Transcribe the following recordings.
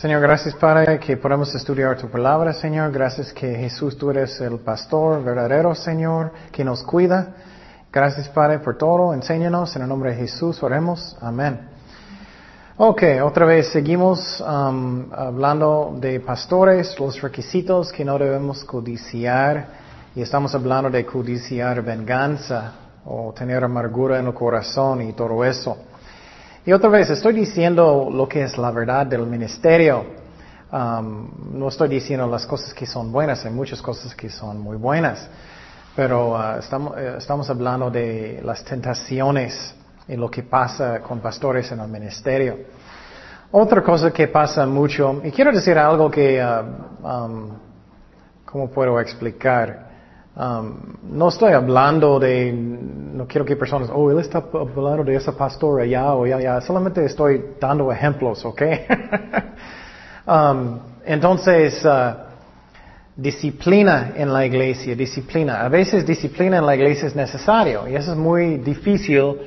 Señor, gracias Padre que podemos estudiar tu palabra, Señor. Gracias que Jesús tú eres el pastor verdadero, Señor, que nos cuida. Gracias Padre por todo. Enséñanos en el nombre de Jesús. Oremos. Amén. Ok, otra vez seguimos um, hablando de pastores, los requisitos que no debemos codiciar y estamos hablando de codiciar venganza o tener amargura en el corazón y todo eso. Y otra vez, estoy diciendo lo que es la verdad del ministerio. Um, no estoy diciendo las cosas que son buenas, hay muchas cosas que son muy buenas, pero uh, estamos, eh, estamos hablando de las tentaciones y lo que pasa con pastores en el ministerio. Otra cosa que pasa mucho, y quiero decir algo que, uh, um, ¿cómo puedo explicar? Um, no estoy hablando de, no quiero que personas, oh, él está hablando de esa pastora allá o allá, solamente estoy dando ejemplos, ¿ok? um, entonces, uh, disciplina en la iglesia, disciplina. A veces disciplina en la iglesia es necesario y eso es muy difícil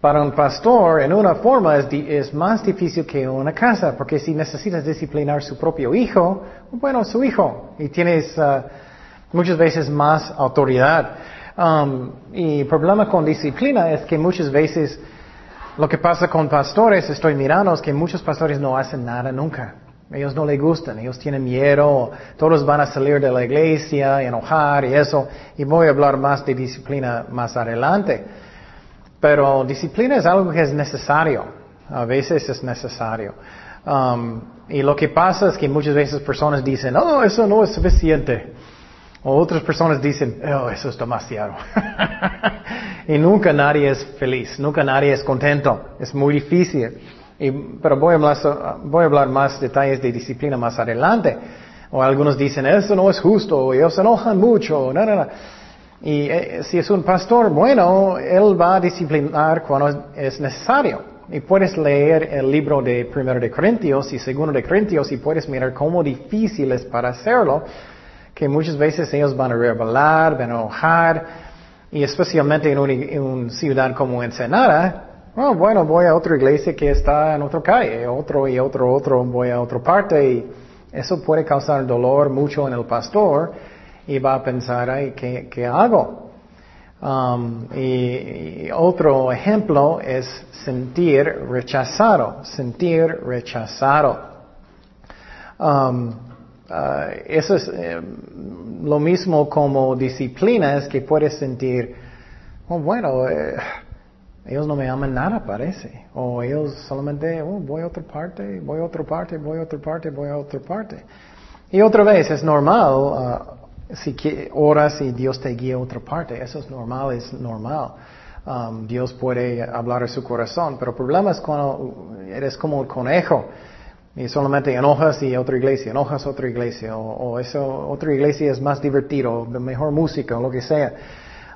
para un pastor. En una forma es, es más difícil que una casa, porque si necesitas disciplinar su propio hijo, bueno, su hijo, y tienes... Uh, muchas veces más autoridad. Um, y el problema con disciplina es que muchas veces lo que pasa con pastores, estoy mirando, es que muchos pastores no hacen nada nunca. Ellos no les gustan, ellos tienen miedo, todos van a salir de la iglesia, enojar y eso. Y voy a hablar más de disciplina más adelante. Pero disciplina es algo que es necesario. A veces es necesario. Um, y lo que pasa es que muchas veces personas dicen, oh, eso no es suficiente. O otras personas dicen, oh, eso es demasiado. y nunca nadie es feliz, nunca nadie es contento. Es muy difícil. Y, pero voy a, hablar, voy a hablar más detalles de disciplina más adelante. O algunos dicen, eso no es justo, o ellos se enojan mucho, no, no, no. Y eh, si es un pastor, bueno, él va a disciplinar cuando es necesario. Y puedes leer el libro de Primero de Corintios y Segundo de Corintios y puedes mirar cómo difícil es para hacerlo que muchas veces ellos van a rebelar, van a enojar, y especialmente en una, ciudad como Ensenada, oh, bueno, voy a otra iglesia que está en otra calle, otro y otro, otro, voy a otra parte, y eso puede causar dolor mucho en el pastor, y va a pensar, ay, ¿qué, hago? Um, y, otro ejemplo es sentir rechazado, sentir rechazado. Um, Ah, eso es eh, lo mismo como disciplina, es que puedes sentir, oh, bueno, eh, ellos no me aman nada, parece. O ellos solamente, oh, voy a otra parte, voy a otra parte, voy a otra parte, voy a otra parte. Y otra vez, es normal, uh, si oras y Dios te guía a otra parte, eso es normal, es normal. Um, Dios puede hablar a su corazón, pero el problema es cuando eres como el conejo. Y solamente enojas y otra iglesia, enojas otra iglesia, o, eso, otra iglesia es más divertido, mejor música, o lo que sea.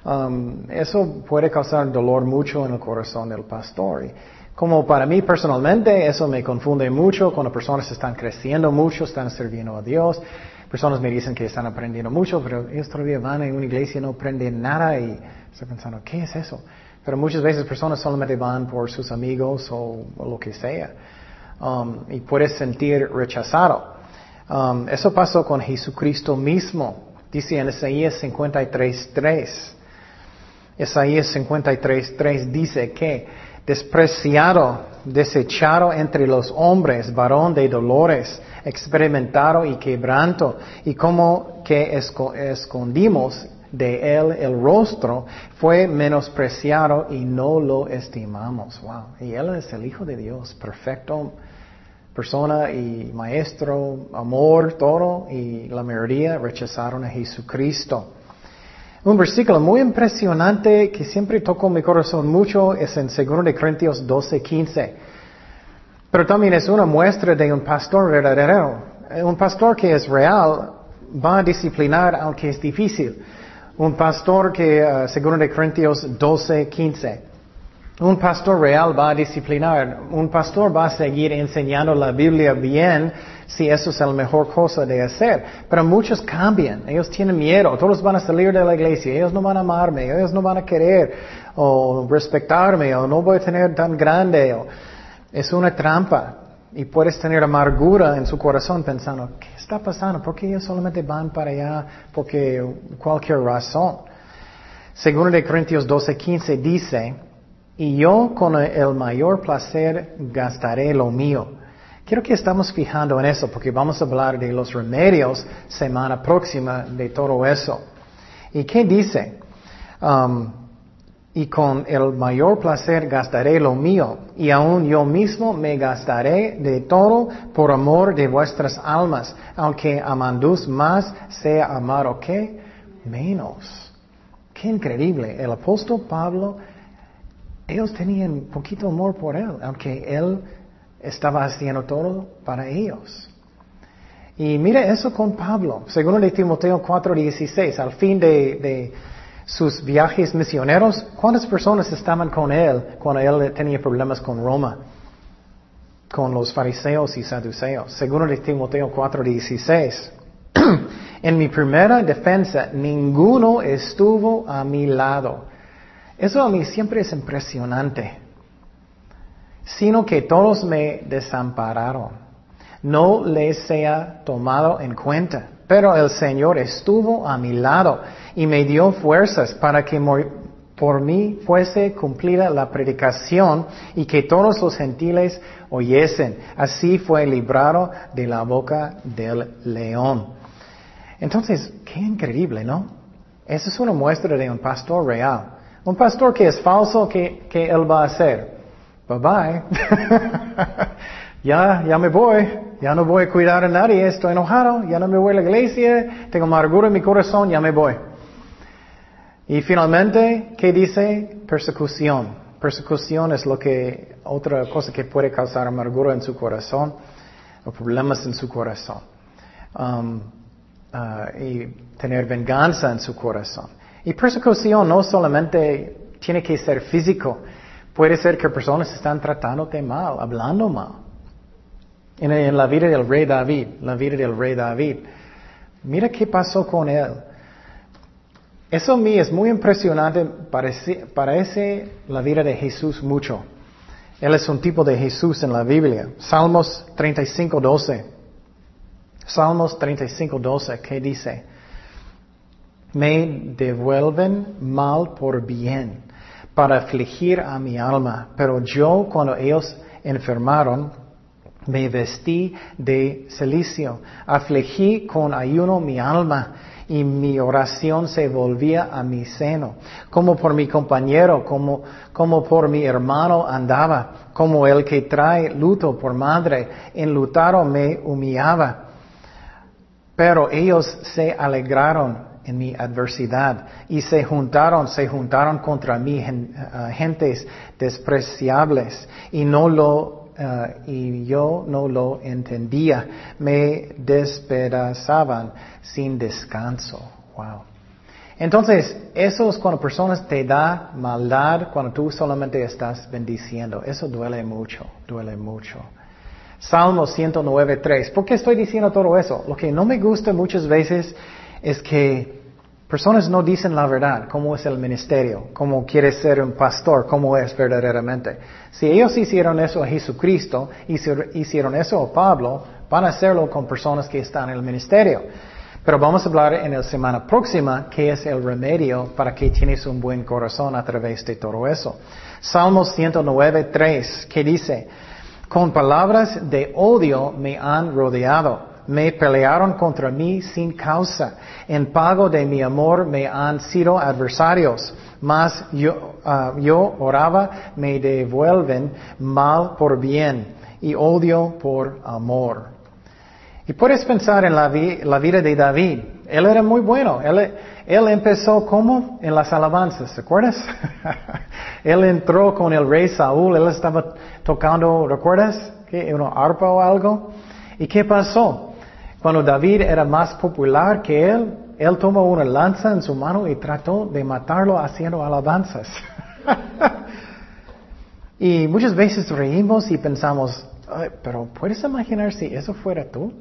Um, eso puede causar dolor mucho en el corazón del pastor. Y como para mí personalmente, eso me confunde mucho cuando personas están creciendo mucho, están sirviendo a Dios. Personas me dicen que están aprendiendo mucho, pero ellos todavía van a una iglesia y no aprenden nada y estoy pensando, ¿qué es eso? Pero muchas veces personas solamente van por sus amigos o lo que sea. Um, y puedes sentir rechazado. Um, eso pasó con Jesucristo mismo. Dice en Isaías 53.3. Isaías 53.3 dice que despreciado, desechado entre los hombres, varón de dolores, experimentado y quebranto, y como que escondimos de él el rostro, fue menospreciado y no lo estimamos. Wow. Y él es el Hijo de Dios, perfecto persona y maestro, amor, todo, y la mayoría rechazaron a Jesucristo. Un versículo muy impresionante que siempre tocó mi corazón mucho es en 2 de Corintios 12, 15. Pero también es una muestra de un pastor verdadero. Un pastor que es real va a disciplinar aunque es difícil. Un pastor que, uh, según de Corintios 12, 15. Un pastor real va a disciplinar, un pastor va a seguir enseñando la Biblia bien si eso es la mejor cosa de hacer. Pero muchos cambian, ellos tienen miedo, todos van a salir de la iglesia, ellos no van a amarme, ellos no van a querer o respetarme o no voy a tener tan grande. es una trampa. Y puedes tener amargura en su corazón pensando, ¿qué está pasando? ¿Por qué ellos solamente van para allá? Porque cualquier razón. Segundo de Corintios 12, 15 dice, y yo con el mayor placer gastaré lo mío. Quiero que estamos fijando en eso porque vamos a hablar de los remedios semana próxima de todo eso. ¿Y qué dice? Um, y con el mayor placer gastaré lo mío, y aún yo mismo me gastaré de todo por amor de vuestras almas, aunque amandus más sea amado que menos. Qué increíble. El apóstol Pablo, ellos tenían poquito amor por él, aunque él estaba haciendo todo para ellos. Y mire eso con Pablo, según de Timoteo 4:16, al fin de sus viajes misioneros, ¿cuántas personas estaban con él cuando él tenía problemas con Roma? Con los fariseos y saduceos. Según de Timoteo 4:16. en mi primera defensa, ninguno estuvo a mi lado. Eso a mí siempre es impresionante. Sino que todos me desampararon. No les sea tomado en cuenta. Pero el Señor estuvo a mi lado y me dio fuerzas para que por mí fuese cumplida la predicación y que todos los gentiles oyesen. Así fue librado de la boca del león. Entonces, qué increíble, ¿no? Esa es una muestra de un pastor real. Un pastor que es falso, ¿qué, él va a hacer? Bye bye. ya, ya me voy. Ya no voy a cuidar a nadie, estoy enojado, ya no me voy a la iglesia, tengo amargura en mi corazón, ya me voy. Y finalmente, ¿qué dice? Persecución. Persecución es lo que, otra cosa que puede causar amargura en su corazón o problemas en su corazón. Um, uh, y tener venganza en su corazón. Y persecución no solamente tiene que ser físico, puede ser que personas están tratándote mal, hablando mal. En, la vida del rey David, la vida del rey David. Mira qué pasó con él. Eso a mí es muy impresionante, parece, parece la vida de Jesús mucho. Él es un tipo de Jesús en la Biblia. Salmos 35, 12. Salmos 35, 12, ¿qué dice? Me devuelven mal por bien para afligir a mi alma, pero yo cuando ellos enfermaron, me vestí de celicio, afligí con ayuno mi alma y mi oración se volvía a mi seno. Como por mi compañero, como, como por mi hermano andaba, como el que trae luto por madre, enlutado me humillaba. Pero ellos se alegraron en mi adversidad y se juntaron, se juntaron contra mí uh, gentes despreciables y no lo Uh, y yo no lo entendía. Me despedazaban sin descanso. Wow. Entonces, eso es cuando personas te da maldad, cuando tú solamente estás bendiciendo. Eso duele mucho, duele mucho. Salmo 109.3. ¿Por qué estoy diciendo todo eso? Lo que no me gusta muchas veces es que Personas no dicen la verdad, cómo es el ministerio, cómo quiere ser un pastor, cómo es verdaderamente. Si ellos hicieron eso a Jesucristo, hicieron eso a Pablo, van a hacerlo con personas que están en el ministerio. Pero vamos a hablar en la semana próxima qué es el remedio para que tienes un buen corazón a través de todo eso. Salmos 109, 3, que dice, con palabras de odio me han rodeado me pelearon contra mí sin causa. En pago de mi amor me han sido adversarios. Mas yo, ah, yo oraba, me devuelven mal por bien y odio por amor. Y puedes pensar en la, vida de David. Él era muy bueno. Él, él empezó como en las alabanzas, ¿se acuerdas? él entró con el rey Saúl, él estaba tocando, ¿recuerdas? ¿Qué? ¿Una arpa o algo? ¿Y qué pasó? Cuando David era más popular que él, él tomó una lanza en su mano y trató de matarlo haciendo alabanzas. y muchas veces reímos y pensamos, pero ¿puedes imaginar si eso fuera tú?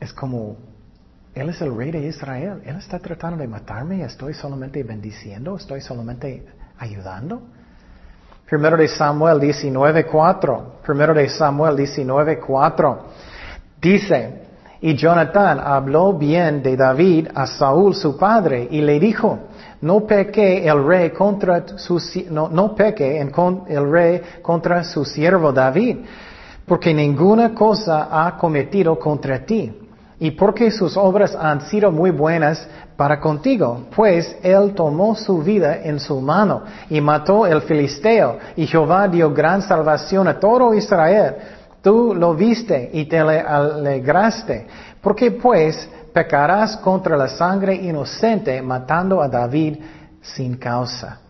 Es como, Él es el rey de Israel, Él está tratando de matarme estoy solamente bendiciendo, estoy solamente ayudando. Primero de Samuel 19.4. Primero de Samuel 19.4. Dice, y Jonathan habló bien de David a Saúl su padre y le dijo, no peque el rey contra su, no, no peque el rey contra su siervo David, porque ninguna cosa ha cometido contra ti, y porque sus obras han sido muy buenas para contigo, pues él tomó su vida en su mano y mató el filisteo, y Jehová dio gran salvación a todo Israel. Tú lo viste y te alegraste. porque pues pecarás contra la sangre inocente matando a David sin causa?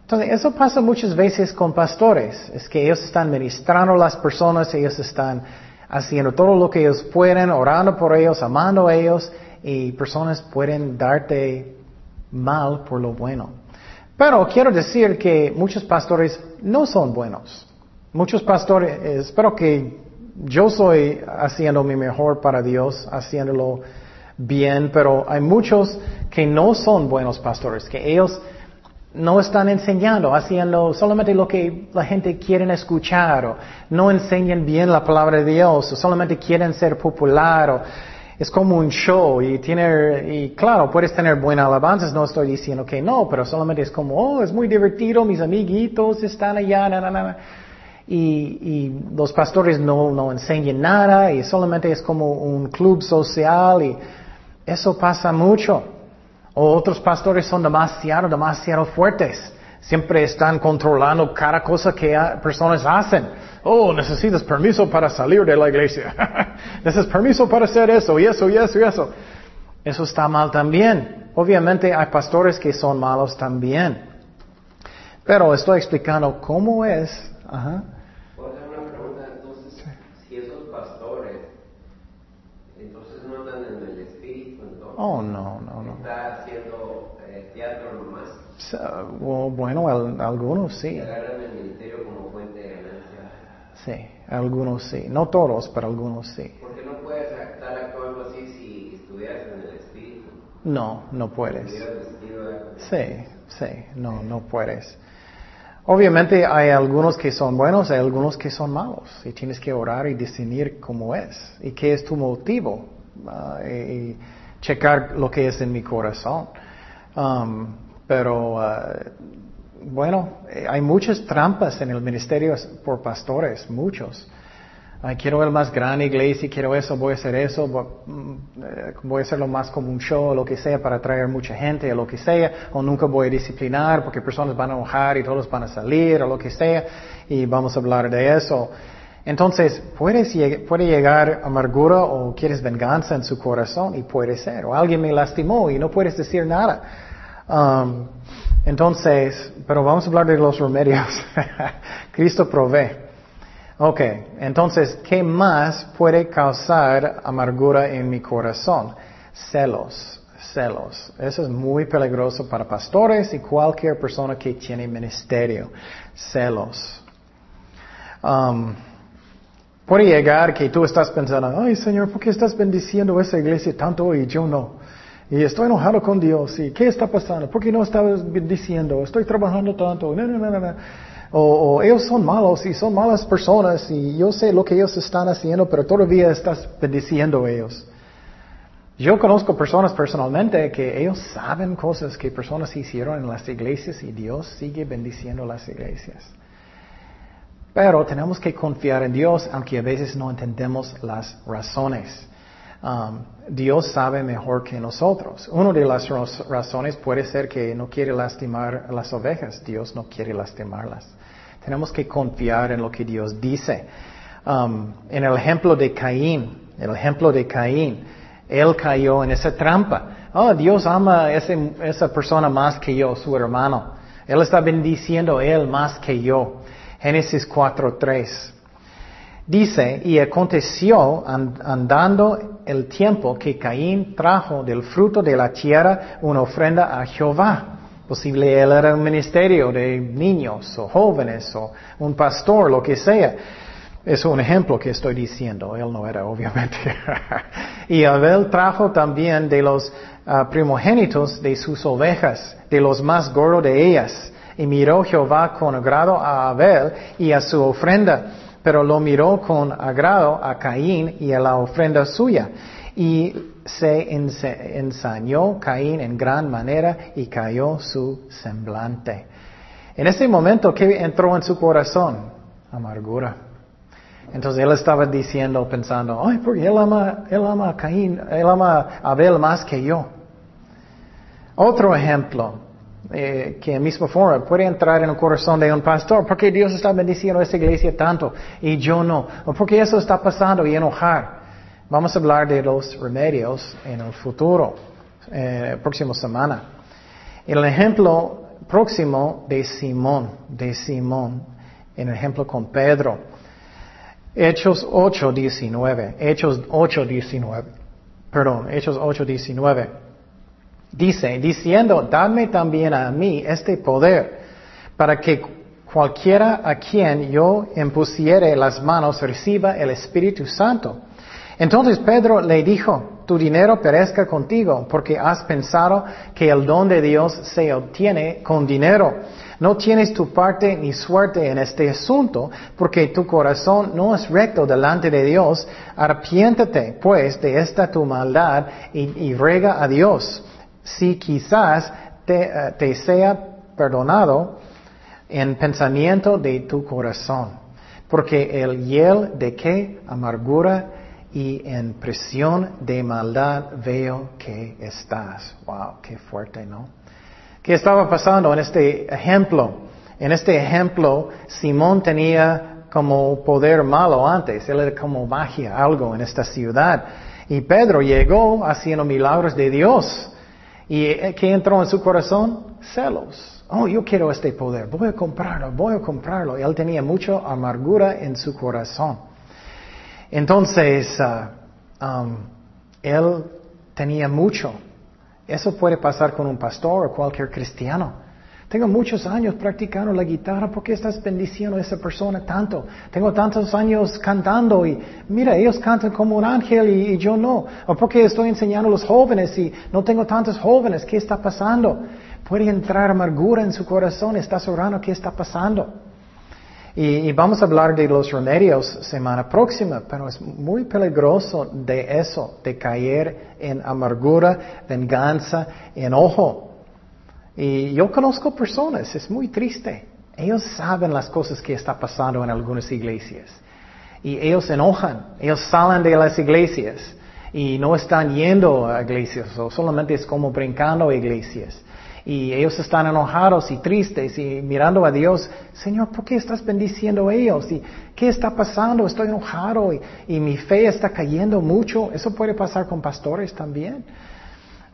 Entonces, eso pasa muchas veces con pastores. Es que ellos están ministrando a las personas, ellos están haciendo todo lo que ellos pueden, orando por ellos, amando a ellos, y personas pueden darte mal por lo bueno. Pero quiero decir que muchos pastores no son buenos. Muchos pastores, espero que yo soy haciendo mi mejor para Dios, haciéndolo bien, pero hay muchos que no son buenos pastores, que ellos no están enseñando, haciendo solamente lo que la gente quiere escuchar, o no enseñan bien la palabra de Dios, o solamente quieren ser popular, o es como un show y tiene, y claro, puedes tener buenas alabanzas, no estoy diciendo que no, pero solamente es como, oh, es muy divertido, mis amiguitos están allá, na, na, na y, los pastores no, no enseñan nada y solamente es como un club social y eso pasa mucho. O otros pastores son demasiado, demasiado fuertes. Siempre están controlando cada cosa que personas hacen. Oh, necesitas permiso para salir de la iglesia. necesitas permiso para hacer eso y eso y eso y eso. Eso está mal también. Obviamente hay pastores que son malos también. Pero estoy explicando cómo es. Ajá. Oh, no, no, no. ¿Está haciendo eh, teatro nomás? bueno, algunos sí. ¿Agarran el ministerio como fuente de ganancia? Sí, algunos sí. No todos, pero algunos sí. ¿Por qué no puedes estar actuando así si estuvieras en el espíritu? No, no puedes. Sí, sí, no, no puedes. Obviamente hay algunos que son buenos, hay algunos que son malos. Y tienes que orar y discernir cómo es. Y qué es tu motivo. Uh, y, checar lo que es en mi corazón. Um, pero uh, bueno, hay muchas trampas en el ministerio por pastores, muchos. Quiero el más grande iglesia, quiero eso, voy a hacer eso, mm, voy, a hacerlo más como un show o lo que sea para atraer mucha gente o lo que sea, o nunca voy a disciplinar porque personas van a enojar y todos van a salir o lo que sea, y vamos a hablar de eso. Entonces, puedes, puede llegar amargura o quieres venganza en su corazón y puede ser. O alguien me lastimó y no puedes decir nada. Um, entonces, pero vamos a hablar de los remedios. Cristo provee. Ok, entonces, ¿qué más puede causar amargura en mi corazón? Celos, celos. Eso es muy peligroso para pastores y cualquier persona que tiene ministerio. Celos. Um, Puede llegar que tú estás pensando, ay Señor, ¿por qué estás bendiciendo esa iglesia tanto y yo no? Y estoy enojado con Dios. ¿Y qué está pasando? ¿Por qué no estabas bendiciendo? Estoy trabajando tanto. No, no, no, no. O, ellos son malos y son malas personas y yo sé lo que ellos están haciendo, pero todavía estás bendiciendo a ellos. Yo conozco personas personalmente que ellos saben cosas que personas hicieron en las iglesias y Dios sigue bendiciendo las iglesias. Pero tenemos que confiar en Dios, aunque a veces no entendemos las razones. Um, Dios sabe mejor que nosotros. Una de las razones puede ser que no quiere lastimar las ovejas. Dios no quiere lastimarlas. Tenemos que confiar en lo que Dios dice. Um, en el ejemplo de Caín, el ejemplo de Caín, él cayó en esa trampa. Oh, Dios ama a esa persona más que yo, su hermano. Él está bendiciendo él más que yo. Génesis 4.3. Dice, y aconteció andando el tiempo que Caín trajo del fruto de la tierra una ofrenda a Jehová. Posible él era un ministerio de niños o jóvenes o un pastor, lo que sea. Es un ejemplo que estoy diciendo. Él no era, obviamente. y Abel trajo también de los ah, primogénitos de sus ovejas, de los más gordos de ellas Y miró Jehová con agrado a Abel y a su ofrenda, pero lo miró con agrado a Caín y a la ofrenda suya. Y se ensañó Caín en gran manera y cayó su semblante. En ese momento, ¿qué entró en su corazón? Amargura. Entonces él estaba diciendo, pensando, ay, porque él ama, él ama a Caín, él ama a Abel más que yo. Otro ejemplo, eh, que en misma forma puede entrar en el corazón de un pastor, porque Dios está bendiciendo a esta iglesia tanto y yo no, o porque eso está pasando y enojar. Vamos a hablar de los remedios en el futuro, eh, próxima semana. El ejemplo próximo de Simón, de Simón, en el ejemplo con Pedro. Hechos 8, 19. Hechos 8, 19. Perdón, Hechos 8, 19. Dice, diciendo, dadme también a mí este poder, para que cualquiera a quien yo impusiere las manos reciba el Espíritu Santo. Entonces Pedro le dijo, tu dinero perezca contigo, porque has pensado que el don de Dios se obtiene con dinero. No tienes tu parte ni suerte en este asunto, porque tu corazón no es recto delante de Dios. Arpiéntate, pues, de esta tu maldad y, rega a Dios, si quizás te, eh, te sea perdonado en pensamiento de tu corazón. Porque el hiel de qué amargura y en presión de maldad veo que estás. Wow, qué fuerte, ¿no? ¿Qué estaba pasando en este ejemplo? En este ejemplo, Simón tenía como poder malo antes, él era como magia, algo en esta ciudad. Y Pedro llegó haciendo milagros de Dios. ¿Y qué entró en su corazón? Celos. Oh, yo quiero este poder, voy a comprarlo, voy a comprarlo. Él tenía mucha amargura en su corazón. Entonces, ah, um, él tenía mucho. Eso puede pasar con un pastor o cualquier cristiano. Tengo muchos años practicando la guitarra. ¿Por qué estás bendiciendo a esa persona tanto? Tengo tantos años cantando y mira, ellos cantan como un ángel y, yo no. ¿O por qué estoy enseñando a los jóvenes y no tengo tantos jóvenes? ¿Qué está pasando? Puede entrar amargura en su corazón. Estás orando. ¿Qué está pasando? Y, vamos a hablar de los remedios semana próxima, pero es muy peligroso de eso, de caer en amargura, venganza, enojo. Y yo conozco personas, es muy triste. Ellos saben las cosas que está pasando en algunas iglesias. Y ellos enojan, ellos salen de las iglesias y no están yendo a iglesias, o solamente es como brincando a iglesias y ellos están enojados y tristes y mirando a Dios, Señor, ¿por qué estás bendiciendo a ellos? ¿Y qué está pasando? Estoy enojado y, y mi fe está cayendo mucho. Eso puede pasar con pastores también.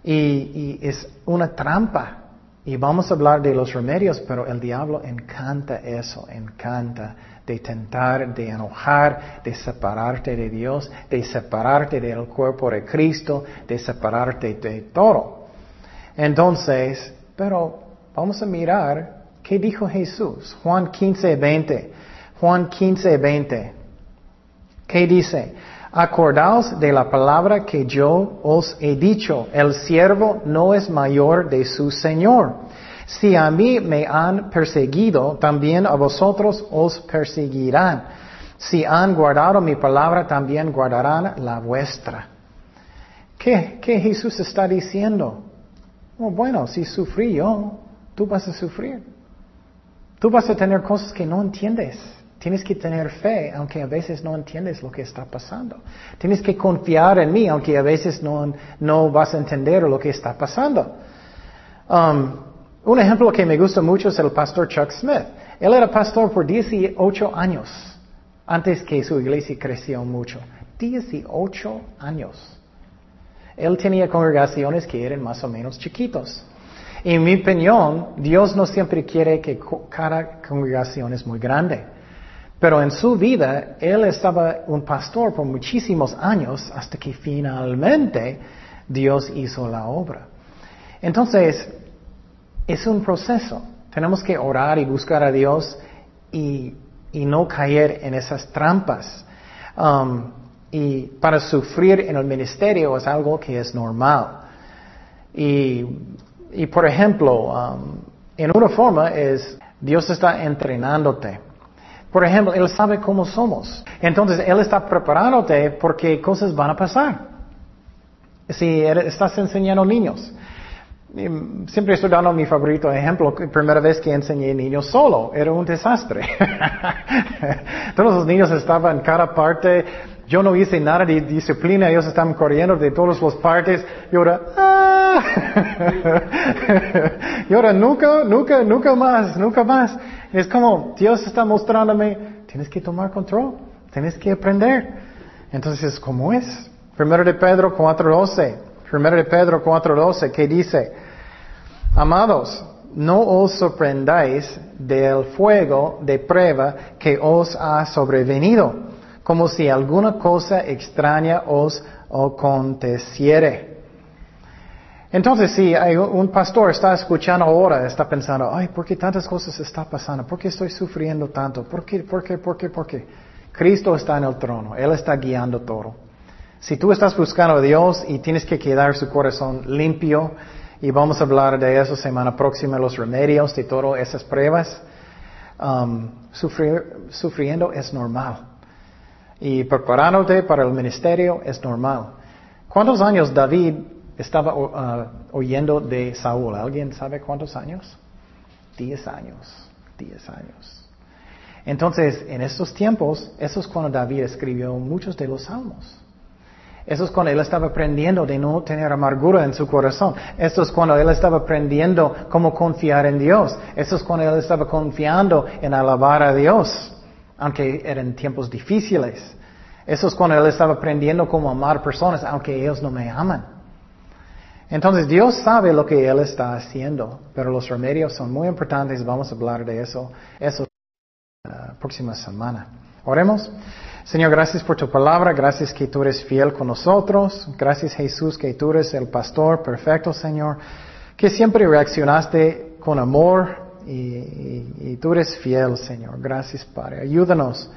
Y, y, es una trampa. Y vamos a hablar de los remedios, pero el diablo encanta eso, encanta de tentar, de enojar, de separarte de Dios, de separarte del cuerpo de Cristo, de separarte de todo. Entonces, pero vamos a mirar qué dijo Jesús. Juan 15, 20. Juan 15, 20. ¿Qué dice? Acordaos de la palabra que yo os he dicho. El siervo no es mayor de su Señor. Si a mí me han perseguido, también a vosotros os perseguirán. Si han guardado mi palabra, también guardarán la vuestra. ¿Qué, qué Jesús está diciendo? Oh, bueno, si sufrí yo, tú vas a sufrir. Tú vas a tener cosas que no entiendes. Tienes que tener fe, aunque a veces no entiendes lo que está pasando. Tienes que confiar en mí, aunque a veces no, no vas a entender lo que está pasando. Um, un ejemplo que me gusta mucho es el pastor Chuck Smith. Él era pastor por 18 años, antes que su iglesia creció mucho. 18 años. Él tenía congregaciones que eran más o menos chiquitos. En mi opinión, Dios no siempre quiere que cada congregación es muy grande. Pero en su vida, Él estaba un pastor por muchísimos años hasta que finalmente Dios hizo la obra. Entonces, es un proceso. Tenemos que orar y buscar a Dios y, no caer en esas trampas. Um, y para sufrir en el ministerio es algo que es normal. Y, por ejemplo, um, En una forma es, Dios está entrenándote. Por ejemplo, Él sabe cómo somos. Entonces, Él está preparándote porque cosas van a pasar. Si estás enseñando niños. Siempre estoy dando mi favorito ejemplo. Primera vez que enseñé niños solo, era un desastre. Todos los niños estaban en cada parte. Yo no hice nada de disciplina, ellos estaban corriendo de todas las partes. Y ahora, ¡ah! y ahora nunca, nunca, nunca más, nunca más. Es como Dios está mostrándome, tienes que tomar control, tienes que aprender. Entonces, ¿cómo es? Primero de Pedro 4.12. Primero de Pedro 4.12, que dice, Amados, no os sorprendáis del fuego de prueba que os ha sobrevenido, como si alguna cosa extraña os aconteciere. Entonces, si hay un pastor está escuchando ahora, está pensando, ay, ¿por qué tantas cosas están pasando? ¿Por qué estoy sufriendo tanto? ¿Por qué? ¿Por qué? ¿Por qué? ¿Por qué? Cristo está en el trono, Él está guiando todo. Si tú estás buscando a Dios y tienes que quedar su corazón limpio, y vamos a hablar de eso semana próxima, los remedios de todas esas pruebas, um, sufriendo es normal. Y preparándote para el ministerio es normal. ¿Cuántos años David estaba uh, oyendo de Saúl? ¿Alguien sabe cuántos años? Diez años. Diez años. Entonces, en estos tiempos, eso es cuando David escribió muchos de los salmos. Eso es cuando él estaba aprendiendo de no tener amargura en su corazón. Eso es cuando él estaba aprendiendo cómo confiar en Dios. Eso es cuando él estaba confiando en alabar a Dios, aunque eran tiempos difíciles. Eso es cuando él estaba aprendiendo cómo amar personas, aunque ellos no me aman. Entonces Dios sabe lo que Él está haciendo, pero los remedios son muy importantes. Vamos a hablar de eso, eso la próxima semana. Oremos. Señor, gracias por tu palabra, gracias que tú eres fiel con nosotros, gracias Jesús que tú eres el pastor perfecto, Señor, que siempre reaccionaste con amor y, tú eres fiel, Señor. Gracias, Padre. Ayúdanos.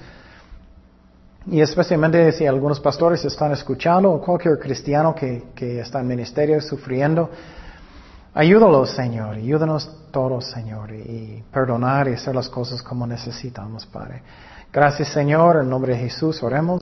Y especialmente si algunos pastores están escuchando o cualquier cristiano que, que está en ministerio sufriendo, ayúdalos, Señor. Ayúdanos todos, Señor, y perdonar y hacer las cosas como necesitamos, Padre. Gracias Señor, en nombre de Jesús oremos.